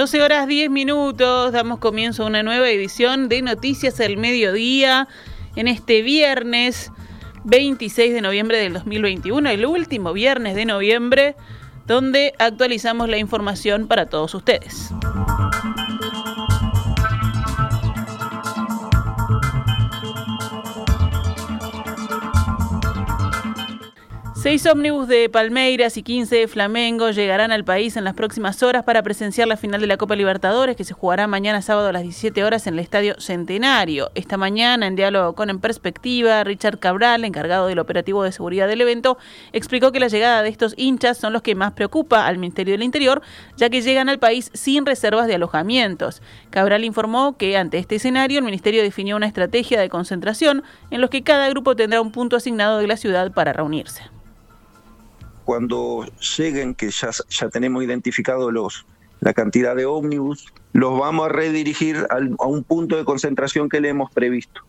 12 horas 10 minutos, damos comienzo a una nueva edición de Noticias del Mediodía en este viernes 26 de noviembre del 2021, el último viernes de noviembre, donde actualizamos la información para todos ustedes. Seis ómnibus de Palmeiras y 15 de Flamengo llegarán al país en las próximas horas para presenciar la final de la Copa Libertadores que se jugará mañana sábado a las 17 horas en el Estadio Centenario. Esta mañana, en diálogo con En Perspectiva, Richard Cabral, encargado del operativo de seguridad del evento, explicó que la llegada de estos hinchas son los que más preocupa al Ministerio del Interior, ya que llegan al país sin reservas de alojamientos. Cabral informó que ante este escenario el Ministerio definió una estrategia de concentración en los que cada grupo tendrá un punto asignado de la ciudad para reunirse cuando lleguen, que ya, ya tenemos identificado los, la cantidad de ómnibus, los vamos a redirigir a un punto de concentración que le hemos previsto.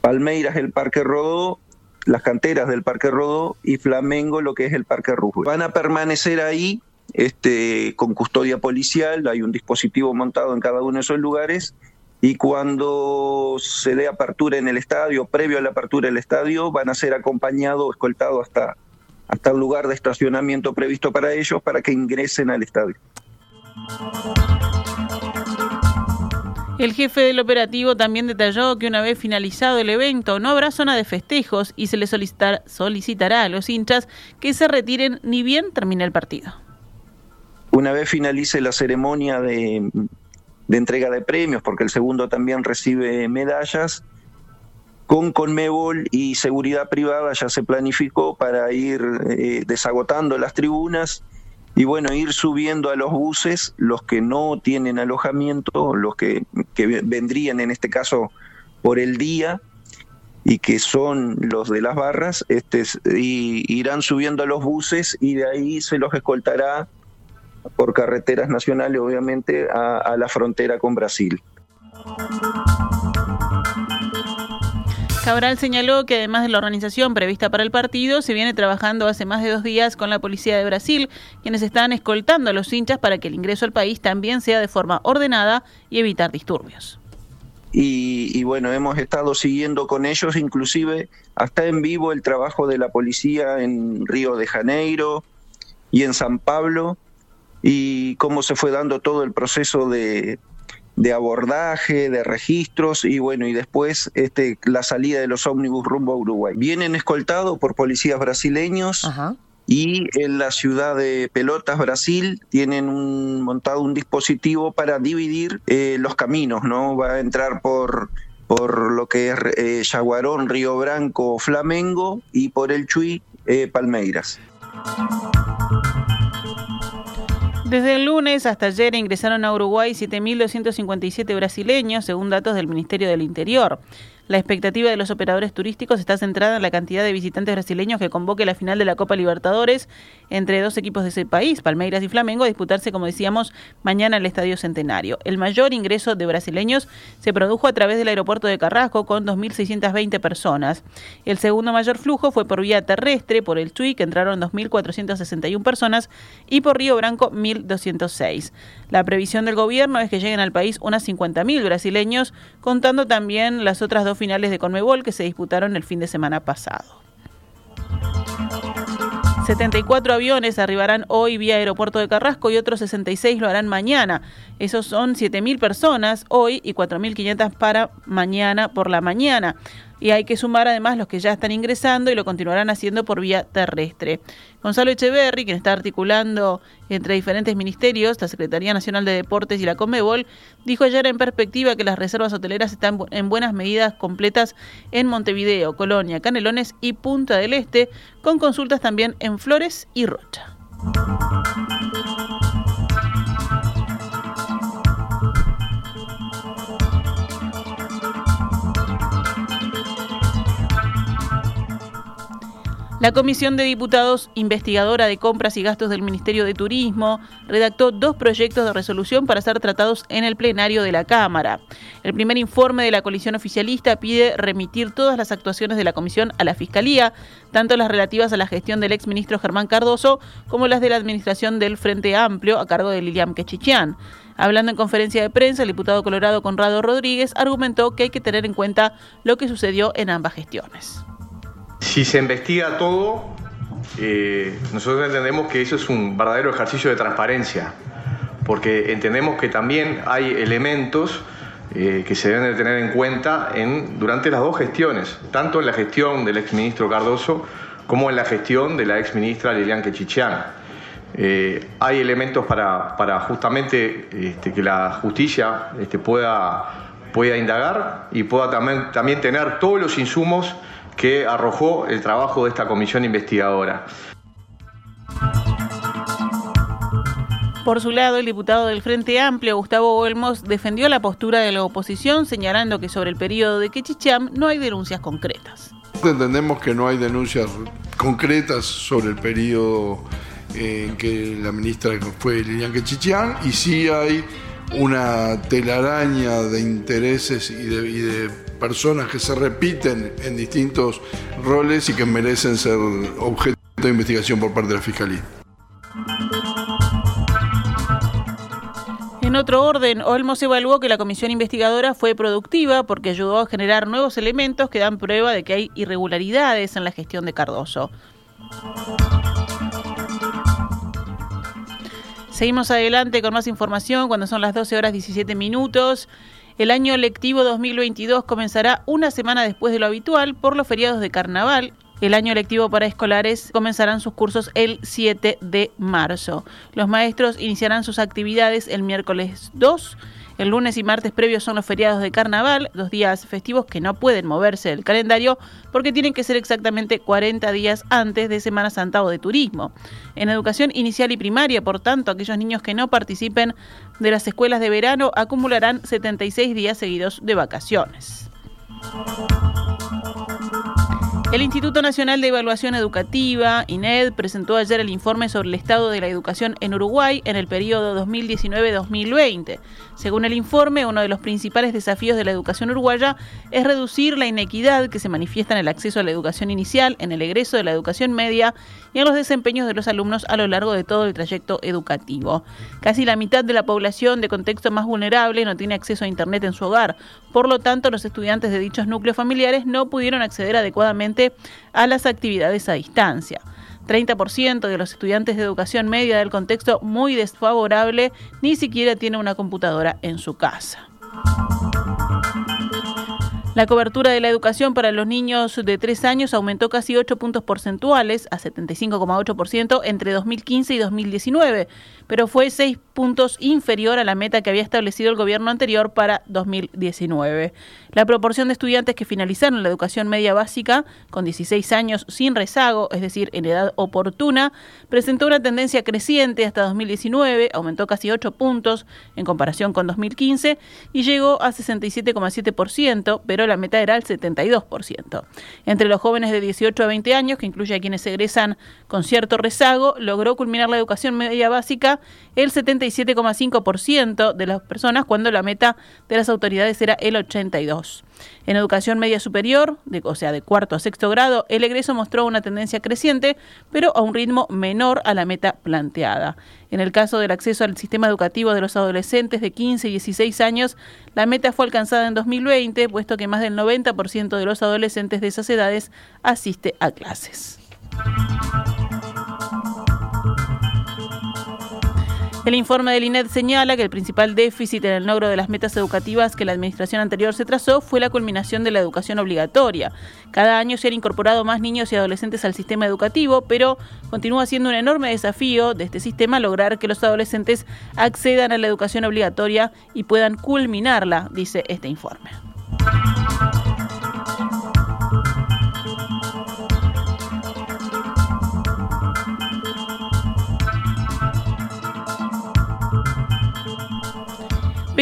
Palmeiras, el Parque Rodó, las canteras del Parque Rodó y Flamengo, lo que es el Parque Rujo. Van a permanecer ahí este, con custodia policial, hay un dispositivo montado en cada uno de esos lugares y cuando se dé apertura en el estadio, previo a la apertura del estadio, van a ser acompañados, escoltados hasta hasta el lugar de estacionamiento previsto para ellos para que ingresen al estadio. El jefe del operativo también detalló que una vez finalizado el evento no habrá zona de festejos y se les solicitará a los hinchas que se retiren ni bien termine el partido. Una vez finalice la ceremonia de, de entrega de premios, porque el segundo también recibe medallas, con Conmebol y seguridad privada ya se planificó para ir eh, desagotando las tribunas y bueno, ir subiendo a los buses los que no tienen alojamiento, los que, vendrían en este caso por el día y que son los de las barras, este, y irán subiendo a los buses y de ahí se los escoltará por carreteras nacionales, obviamente, a la frontera con Brasil. Cabral señaló que además de la organización prevista para el partido, se viene trabajando hace más de dos días con la policía de Brasil, quienes están escoltando a los hinchas para que el ingreso al país también sea de forma ordenada y evitar disturbios. Y, bueno, hemos estado siguiendo con ellos, inclusive hasta en vivo el trabajo de la policía en Río de Janeiro y en San Pablo, y cómo se fue dando todo el proceso de, de abordaje, de registros y bueno, y después este, la salida de los ómnibus rumbo a Uruguay. Vienen escoltados por policías brasileños. Y en la ciudad de Pelotas, Brasil, tienen un, montado un dispositivo para dividir eh, los caminos, ¿no? Va a entrar por, por lo que es eh, Yaguarón, Río Branco, Flamengo y por el Chuy, eh, Palmeiras. Desde el lunes hasta ayer ingresaron a Uruguay 7.257 brasileños, según datos del Ministerio del Interior. La expectativa de los operadores turísticos está centrada en la cantidad de visitantes brasileños que convoque la final de la Copa Libertadores entre dos equipos de ese país, Palmeiras y Flamengo, a disputarse, como decíamos, mañana en el Estadio Centenario. El mayor ingreso de brasileños se produjo a través del aeropuerto de Carrasco con 2.620 personas. El segundo mayor flujo fue por vía terrestre, por el Chuy, que entraron 2.461 personas, y por Río Branco, 1.206. La previsión del gobierno es que lleguen al país unas 50.000 brasileños, contando también las otras dos finales de Conmebol que se disputaron el fin de semana pasado. 74 aviones arribarán hoy vía aeropuerto de Carrasco y otros 66 lo harán mañana. Esos son 7.000 personas hoy y 4.500 para mañana por la mañana y hay que sumar además los que ya están ingresando y lo continuarán haciendo por vía terrestre. Gonzalo Echeverri, quien está articulando entre diferentes ministerios, la Secretaría Nacional de Deportes y la Comebol, dijo ayer en perspectiva que las reservas hoteleras están en buenas medidas completas en Montevideo, Colonia, Canelones y Punta del Este, con consultas también en Flores y Rocha. La Comisión de Diputados Investigadora de Compras y Gastos del Ministerio de Turismo redactó dos proyectos de resolución para ser tratados en el plenario de la Cámara. El primer informe de la coalición oficialista pide remitir todas las actuaciones de la Comisión a la Fiscalía, tanto las relativas a la gestión del exministro Germán Cardoso como las de la administración del Frente Amplio a cargo de Lilian Quechichian. Hablando en conferencia de prensa, el diputado colorado Conrado Rodríguez argumentó que hay que tener en cuenta lo que sucedió en ambas gestiones. Si se investiga todo, eh, nosotros entendemos que eso es un verdadero ejercicio de transparencia, porque entendemos que también hay elementos eh, que se deben de tener en cuenta en, durante las dos gestiones, tanto en la gestión del exministro Cardoso como en la gestión de la exministra Lilian Quechichian. Eh, hay elementos para, para justamente este, que la justicia este, pueda, pueda indagar y pueda también, también tener todos los insumos que arrojó el trabajo de esta comisión investigadora. Por su lado, el diputado del Frente Amplio, Gustavo Olmos, defendió la postura de la oposición, señalando que sobre el periodo de Quechicham no hay denuncias concretas. Entendemos que no hay denuncias concretas sobre el periodo en que la ministra fue Lilian Quechicham y sí hay una telaraña de intereses y de, y de personas que se repiten en distintos roles y que merecen ser objeto de investigación por parte de la Fiscalía. En otro orden, Olmos evaluó que la comisión investigadora fue productiva porque ayudó a generar nuevos elementos que dan prueba de que hay irregularidades en la gestión de Cardoso. Seguimos adelante con más información cuando son las 12 horas 17 minutos. El año lectivo 2022 comenzará una semana después de lo habitual por los feriados de carnaval. El año lectivo para escolares comenzarán sus cursos el 7 de marzo. Los maestros iniciarán sus actividades el miércoles 2 el lunes y martes previos son los feriados de carnaval, dos días festivos que no pueden moverse del calendario porque tienen que ser exactamente 40 días antes de Semana Santa o de turismo. En educación inicial y primaria, por tanto, aquellos niños que no participen de las escuelas de verano acumularán 76 días seguidos de vacaciones. El Instituto Nacional de Evaluación Educativa, INED, presentó ayer el informe sobre el estado de la educación en Uruguay en el periodo 2019-2020. Según el informe, uno de los principales desafíos de la educación uruguaya es reducir la inequidad que se manifiesta en el acceso a la educación inicial, en el egreso de la educación media y en los desempeños de los alumnos a lo largo de todo el trayecto educativo. Casi la mitad de la población de contexto más vulnerable no tiene acceso a Internet en su hogar. Por lo tanto, los estudiantes de dichos núcleos familiares no pudieron acceder adecuadamente a las actividades a distancia. 30% de los estudiantes de educación media del contexto muy desfavorable ni siquiera tiene una computadora en su casa. La cobertura de la educación para los niños de 3 años aumentó casi 8 puntos porcentuales a 75,8% entre 2015 y 2019, pero fue 6 puntos inferior a la meta que había establecido el gobierno anterior para 2019. La proporción de estudiantes que finalizaron la educación media básica con 16 años sin rezago, es decir, en edad oportuna, presentó una tendencia creciente hasta 2019, aumentó casi 8 puntos en comparación con 2015 y llegó a 67,7%, pero la meta era el 72%. Entre los jóvenes de 18 a 20 años, que incluye a quienes egresan con cierto rezago, logró culminar la educación media básica el 77,5% de las personas cuando la meta de las autoridades era el 82%. En educación media superior, de, o sea, de cuarto a sexto grado, el egreso mostró una tendencia creciente, pero a un ritmo menor a la meta planteada. En el caso del acceso al sistema educativo de los adolescentes de 15 y 16 años, la meta fue alcanzada en 2020, puesto que más del 90% de los adolescentes de esas edades asiste a clases. El informe del INED señala que el principal déficit en el logro de las metas educativas que la administración anterior se trazó fue la culminación de la educación obligatoria. Cada año se han incorporado más niños y adolescentes al sistema educativo, pero continúa siendo un enorme desafío de este sistema lograr que los adolescentes accedan a la educación obligatoria y puedan culminarla, dice este informe.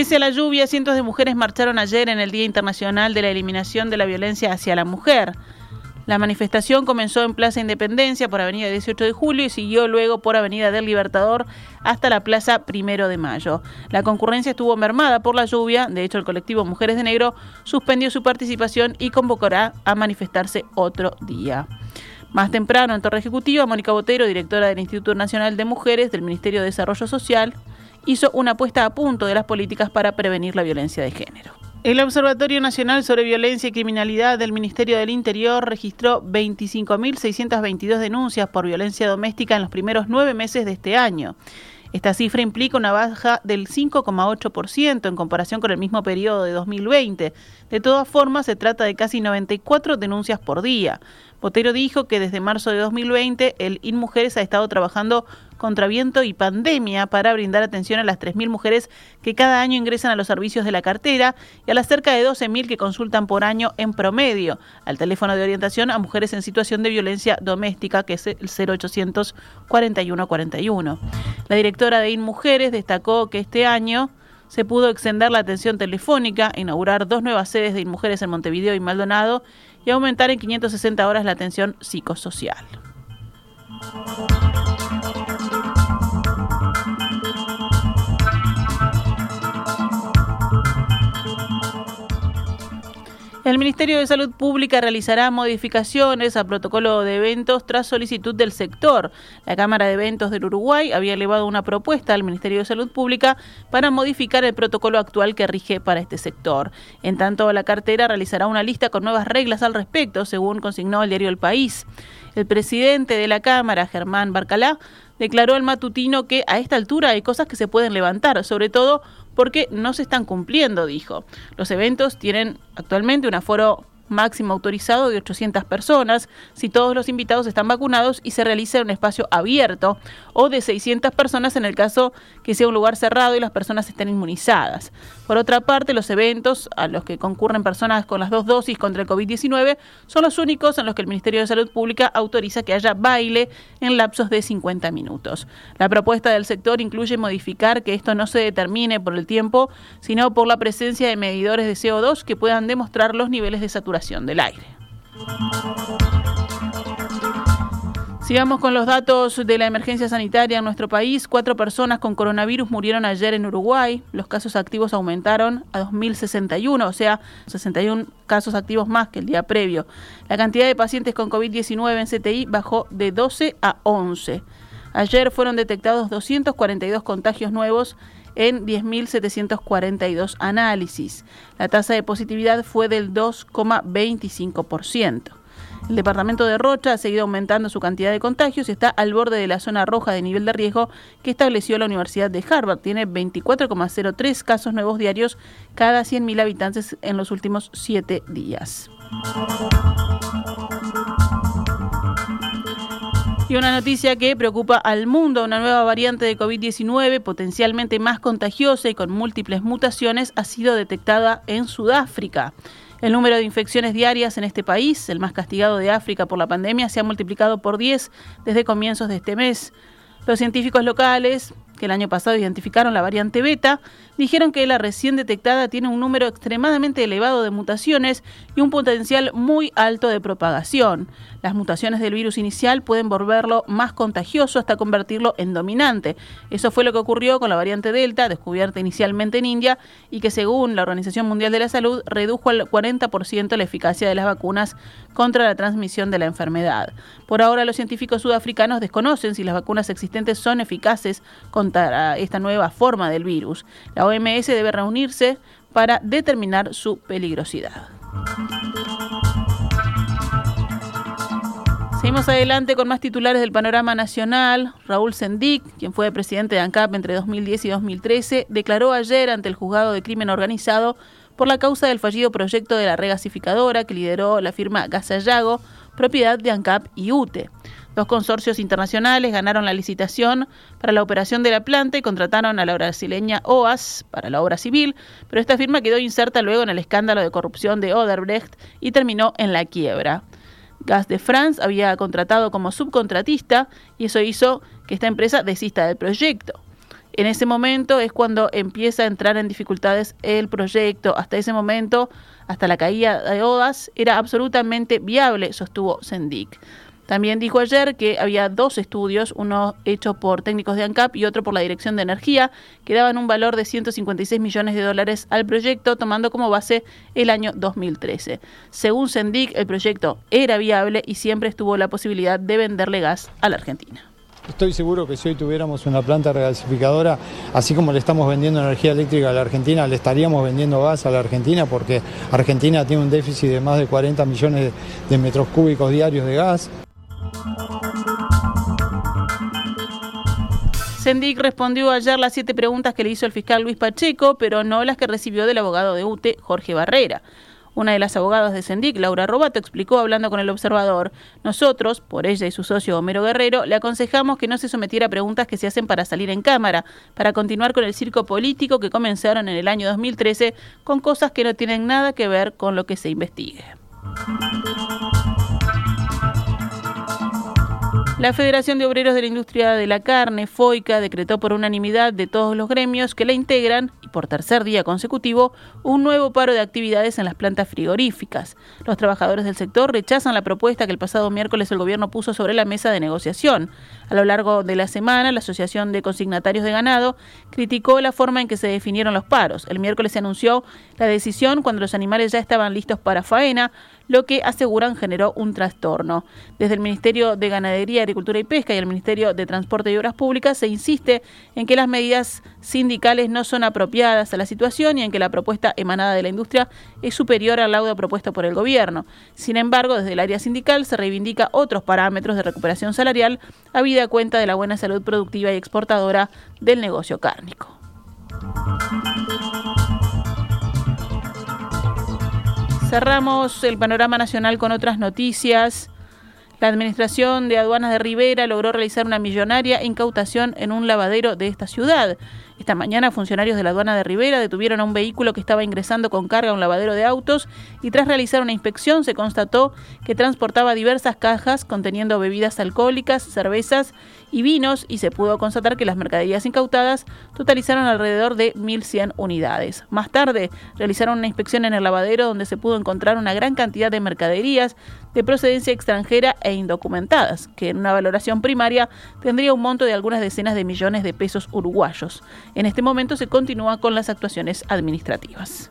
Pese a la lluvia, cientos de mujeres marcharon ayer en el Día Internacional de la Eliminación de la Violencia hacia la Mujer. La manifestación comenzó en Plaza Independencia por Avenida 18 de Julio y siguió luego por Avenida del Libertador hasta la Plaza Primero de Mayo. La concurrencia estuvo mermada por la lluvia, de hecho el colectivo Mujeres de Negro suspendió su participación y convocará a manifestarse otro día. Más temprano, en Torre Ejecutiva, Mónica Botero, directora del Instituto Nacional de Mujeres del Ministerio de Desarrollo Social, hizo una puesta a punto de las políticas para prevenir la violencia de género. El Observatorio Nacional sobre Violencia y Criminalidad del Ministerio del Interior registró 25.622 denuncias por violencia doméstica en los primeros nueve meses de este año. Esta cifra implica una baja del 5,8% en comparación con el mismo periodo de 2020. De todas formas, se trata de casi 94 denuncias por día. Botero dijo que desde marzo de 2020 el InMujeres ha estado trabajando contra viento y pandemia para brindar atención a las 3.000 mujeres que cada año ingresan a los servicios de la cartera y a las cerca de 12.000 que consultan por año en promedio al teléfono de orientación a mujeres en situación de violencia doméstica, que es el 0800 41 41. La directora de InMujeres destacó que este año se pudo extender la atención telefónica, inaugurar dos nuevas sedes de InMujeres en Montevideo y Maldonado y aumentar en 560 horas la atención psicosocial. El Ministerio de Salud Pública realizará modificaciones al protocolo de eventos tras solicitud del sector. La Cámara de Eventos del Uruguay había elevado una propuesta al Ministerio de Salud Pública para modificar el protocolo actual que rige para este sector. En tanto, la cartera realizará una lista con nuevas reglas al respecto, según consignó el diario El País. El presidente de la Cámara, Germán Barcalá, declaró al matutino que a esta altura hay cosas que se pueden levantar, sobre todo porque no se están cumpliendo, dijo. Los eventos tienen actualmente un aforo máximo autorizado de 800 personas si todos los invitados están vacunados y se realiza en un espacio abierto o de 600 personas en el caso que sea un lugar cerrado y las personas estén inmunizadas. Por otra parte, los eventos a los que concurren personas con las dos dosis contra el COVID-19 son los únicos en los que el Ministerio de Salud Pública autoriza que haya baile en lapsos de 50 minutos. La propuesta del sector incluye modificar que esto no se determine por el tiempo, sino por la presencia de medidores de CO2 que puedan demostrar los niveles de saturación del aire. Sigamos con los datos de la emergencia sanitaria en nuestro país. Cuatro personas con coronavirus murieron ayer en Uruguay. Los casos activos aumentaron a 2.061, o sea, 61 casos activos más que el día previo. La cantidad de pacientes con COVID-19 en CTI bajó de 12 a 11. Ayer fueron detectados 242 contagios nuevos en 10.742 análisis. La tasa de positividad fue del 2,25%. El departamento de Rocha ha seguido aumentando su cantidad de contagios y está al borde de la zona roja de nivel de riesgo que estableció la Universidad de Harvard. Tiene 24,03 casos nuevos diarios cada 100.000 habitantes en los últimos siete días. Y una noticia que preocupa al mundo, una nueva variante de COVID-19 potencialmente más contagiosa y con múltiples mutaciones ha sido detectada en Sudáfrica. El número de infecciones diarias en este país, el más castigado de África por la pandemia, se ha multiplicado por 10 desde comienzos de este mes. Los científicos locales, que el año pasado identificaron la variante beta, dijeron que la recién detectada tiene un número extremadamente elevado de mutaciones y un potencial muy alto de propagación. Las mutaciones del virus inicial pueden volverlo más contagioso hasta convertirlo en dominante. Eso fue lo que ocurrió con la variante Delta, descubierta inicialmente en India y que según la Organización Mundial de la Salud redujo al 40% la eficacia de las vacunas contra la transmisión de la enfermedad. Por ahora los científicos sudafricanos desconocen si las vacunas existentes son eficaces contra esta nueva forma del virus. La OMS debe reunirse para determinar su peligrosidad. Seguimos adelante con más titulares del panorama nacional. Raúl Sendic, quien fue presidente de ANCAP entre 2010 y 2013, declaró ayer ante el juzgado de crimen organizado por la causa del fallido proyecto de la regasificadora que lideró la firma Gasallago, propiedad de ANCAP y UTE. Dos consorcios internacionales ganaron la licitación para la operación de la planta y contrataron a la brasileña OAS para la obra civil, pero esta firma quedó inserta luego en el escándalo de corrupción de Oderbrecht y terminó en la quiebra. Gas de France había contratado como subcontratista y eso hizo que esta empresa desista del proyecto. En ese momento es cuando empieza a entrar en dificultades el proyecto. Hasta ese momento, hasta la caída de Odas, era absolutamente viable, sostuvo Sendic. También dijo ayer que había dos estudios, uno hecho por técnicos de ANCAP y otro por la Dirección de Energía, que daban un valor de 156 millones de dólares al proyecto, tomando como base el año 2013. Según Sendic, el proyecto era viable y siempre estuvo la posibilidad de venderle gas a la Argentina. Estoy seguro que si hoy tuviéramos una planta regasificadora, así como le estamos vendiendo energía eléctrica a la Argentina, le estaríamos vendiendo gas a la Argentina porque Argentina tiene un déficit de más de 40 millones de metros cúbicos diarios de gas. Sendic respondió ayer las siete preguntas que le hizo el fiscal Luis Pacheco, pero no las que recibió del abogado de UTE, Jorge Barrera. Una de las abogadas de Sendic, Laura Robato, explicó hablando con el observador, nosotros, por ella y su socio Homero Guerrero, le aconsejamos que no se sometiera a preguntas que se hacen para salir en cámara, para continuar con el circo político que comenzaron en el año 2013 con cosas que no tienen nada que ver con lo que se investigue. La Federación de Obreros de la Industria de la Carne, FOICA, decretó por unanimidad de todos los gremios que la integran, y por tercer día consecutivo, un nuevo paro de actividades en las plantas frigoríficas. Los trabajadores del sector rechazan la propuesta que el pasado miércoles el gobierno puso sobre la mesa de negociación. A lo largo de la semana, la Asociación de Consignatarios de Ganado criticó la forma en que se definieron los paros. El miércoles se anunció la decisión cuando los animales ya estaban listos para faena, lo que aseguran generó un trastorno. Desde el Ministerio de Ganadería, Agricultura y Pesca y el Ministerio de Transporte y Obras Públicas se insiste en que las medidas sindicales no son apropiadas a la situación y en que la propuesta emanada de la industria es superior al laudo propuesto por el gobierno. Sin embargo, desde el área sindical se reivindica otros parámetros de recuperación salarial, habida cuenta de la buena salud productiva y exportadora del negocio cárnico. Cerramos el panorama nacional con otras noticias. La Administración de Aduanas de Rivera logró realizar una millonaria incautación en un lavadero de esta ciudad. Esta mañana, funcionarios de la aduana de Rivera detuvieron a un vehículo que estaba ingresando con carga a un lavadero de autos y tras realizar una inspección se constató que transportaba diversas cajas conteniendo bebidas alcohólicas, cervezas y vinos y se pudo constatar que las mercaderías incautadas totalizaron alrededor de 1.100 unidades. Más tarde, realizaron una inspección en el lavadero donde se pudo encontrar una gran cantidad de mercaderías de procedencia extranjera e indocumentadas, que en una valoración primaria tendría un monto de algunas decenas de millones de pesos uruguayos. En este momento se continúa con las actuaciones administrativas.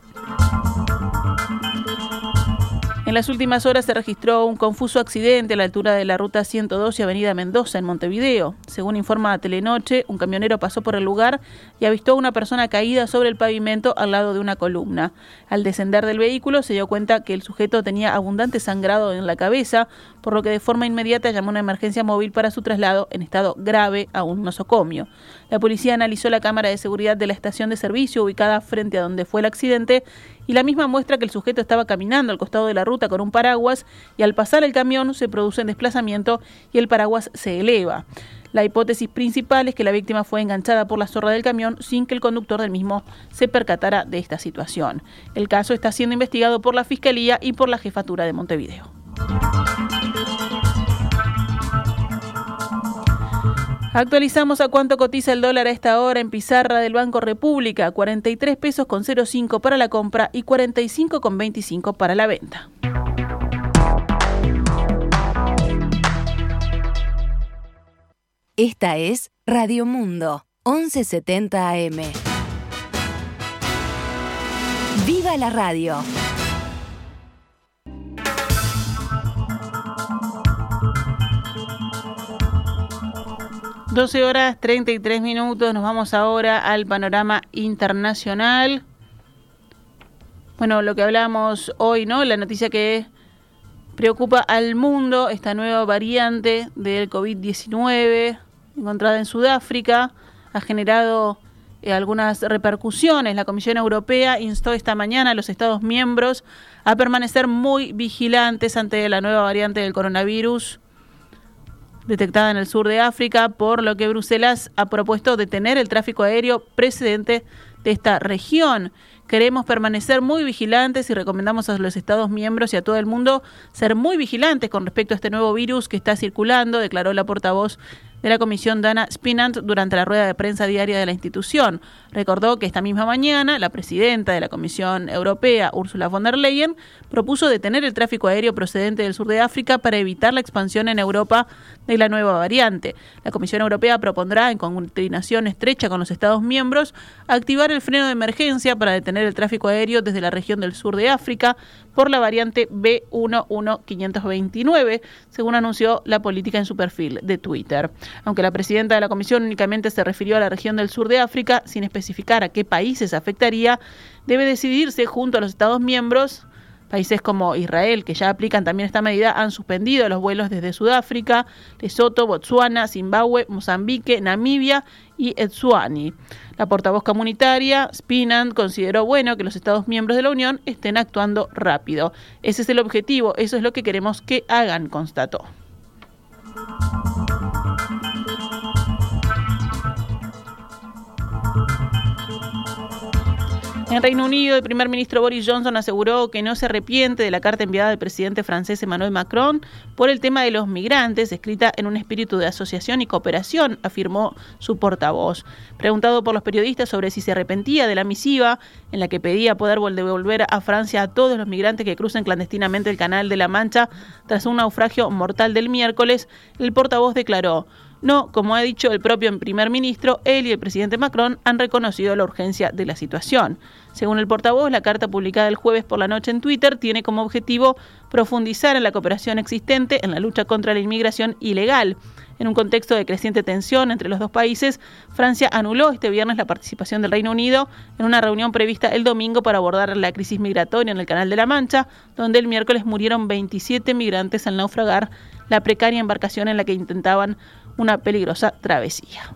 En las últimas horas se registró un confuso accidente a la altura de la ruta 112 Avenida Mendoza en Montevideo. Según informa Telenoche, un camionero pasó por el lugar y avistó a una persona caída sobre el pavimento al lado de una columna. Al descender del vehículo se dio cuenta que el sujeto tenía abundante sangrado en la cabeza, por lo que de forma inmediata llamó una emergencia móvil para su traslado en estado grave a un nosocomio. La policía analizó la cámara de seguridad de la estación de servicio ubicada frente a donde fue el accidente y la misma muestra que el sujeto estaba caminando al costado de la ruta con un paraguas y al pasar el camión se produce un desplazamiento y el paraguas se eleva. La hipótesis principal es que la víctima fue enganchada por la zorra del camión sin que el conductor del mismo se percatara de esta situación. El caso está siendo investigado por la Fiscalía y por la Jefatura de Montevideo. Actualizamos a cuánto cotiza el dólar a esta hora en pizarra del Banco República, 43 pesos con 05 para la compra y 45 con 25 para la venta. Esta es Radio Mundo, 1170 AM. ¡Viva la radio! 12 horas 33 minutos, nos vamos ahora al panorama internacional. Bueno, lo que hablamos hoy, ¿no? La noticia que preocupa al mundo, esta nueva variante del COVID-19 encontrada en Sudáfrica, ha generado eh, algunas repercusiones. La Comisión Europea instó esta mañana a los Estados miembros a permanecer muy vigilantes ante la nueva variante del coronavirus detectada en el sur de África, por lo que Bruselas ha propuesto detener el tráfico aéreo precedente de esta región. Queremos permanecer muy vigilantes y recomendamos a los Estados miembros y a todo el mundo ser muy vigilantes con respecto a este nuevo virus que está circulando, declaró la portavoz de la Comisión Dana Spinant durante la rueda de prensa diaria de la institución. Recordó que esta misma mañana la presidenta de la Comisión Europea, Ursula von der Leyen, propuso detener el tráfico aéreo procedente del sur de África para evitar la expansión en Europa de la nueva variante. La Comisión Europea propondrá, en coordinación estrecha con los Estados miembros, activar el freno de emergencia para detener el tráfico aéreo desde la región del sur de África por la variante B11529, según anunció la política en su perfil de Twitter. Aunque la presidenta de la comisión únicamente se refirió a la región del sur de África, sin especificar a qué países afectaría, debe decidirse junto a los Estados miembros Países como Israel, que ya aplican también esta medida, han suspendido los vuelos desde Sudáfrica, Lesoto, Botsuana, Zimbabue, Mozambique, Namibia y Etsuani. La portavoz comunitaria, Spinand, consideró bueno que los Estados miembros de la Unión estén actuando rápido. Ese es el objetivo, eso es lo que queremos que hagan, constató. En Reino Unido, el primer ministro Boris Johnson aseguró que no se arrepiente de la carta enviada al presidente francés Emmanuel Macron por el tema de los migrantes, escrita en un espíritu de asociación y cooperación, afirmó su portavoz. Preguntado por los periodistas sobre si se arrepentía de la misiva en la que pedía poder devolver a Francia a todos los migrantes que crucen clandestinamente el Canal de la Mancha tras un naufragio mortal del miércoles, el portavoz declaró no, como ha dicho el propio primer ministro, él y el presidente Macron han reconocido la urgencia de la situación. Según el portavoz, la carta publicada el jueves por la noche en Twitter tiene como objetivo profundizar en la cooperación existente en la lucha contra la inmigración ilegal. En un contexto de creciente tensión entre los dos países, Francia anuló este viernes la participación del Reino Unido en una reunión prevista el domingo para abordar la crisis migratoria en el Canal de la Mancha, donde el miércoles murieron 27 migrantes al naufragar la precaria embarcación en la que intentaban una peligrosa travesía.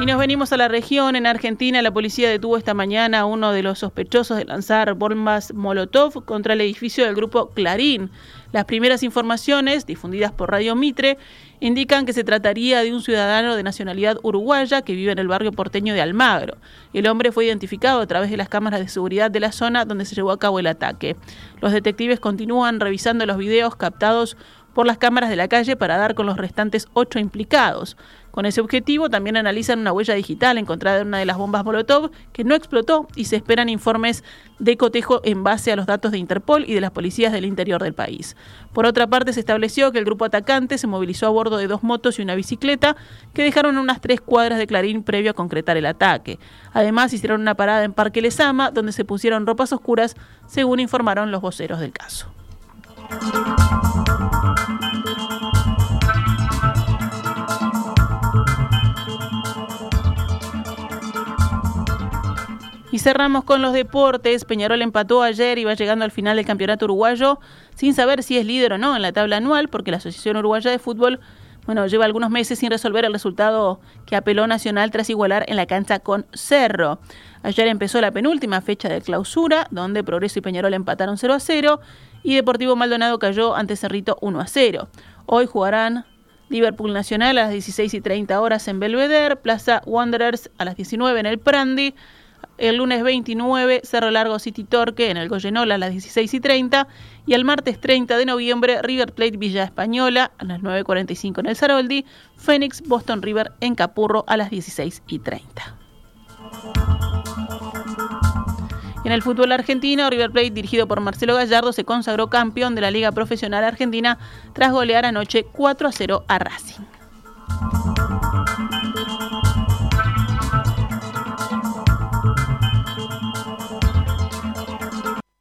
Y nos venimos a la región. En Argentina, la policía detuvo esta mañana a uno de los sospechosos de lanzar bombas Molotov contra el edificio del grupo Clarín. Las primeras informaciones, difundidas por Radio Mitre, indican que se trataría de un ciudadano de nacionalidad uruguaya que vive en el barrio porteño de Almagro. El hombre fue identificado a través de las cámaras de seguridad de la zona donde se llevó a cabo el ataque. Los detectives continúan revisando los videos captados por las cámaras de la calle para dar con los restantes ocho implicados. Con ese objetivo también analizan una huella digital encontrada en una de las bombas Molotov que no explotó y se esperan informes de cotejo en base a los datos de Interpol y de las policías del interior del país. Por otra parte, se estableció que el grupo atacante se movilizó a bordo de dos motos y una bicicleta que dejaron unas tres cuadras de Clarín previo a concretar el ataque. Además, hicieron una parada en Parque Lesama donde se pusieron ropas oscuras, según informaron los voceros del caso. Cerramos con los deportes. Peñarol empató ayer y va llegando al final del campeonato uruguayo sin saber si es líder o no en la tabla anual, porque la Asociación Uruguaya de Fútbol bueno, lleva algunos meses sin resolver el resultado que apeló Nacional tras igualar en la cancha con Cerro. Ayer empezó la penúltima fecha de clausura, donde Progreso y Peñarol empataron 0 a 0 y Deportivo Maldonado cayó ante Cerrito 1 a 0. Hoy jugarán Liverpool Nacional a las 16 y 30 horas en Belvedere, Plaza Wanderers a las 19 en el Prandi, el lunes 29, Cerro Largo City Torque en el Goyenola a las 16 y 30. Y el martes 30 de noviembre, River Plate Villa Española a las 9.45 en el Saroldi. Phoenix Boston River en Capurro a las 16 y 30. En el fútbol argentino, River Plate, dirigido por Marcelo Gallardo, se consagró campeón de la Liga Profesional Argentina tras golear anoche 4 a 0 a Racing.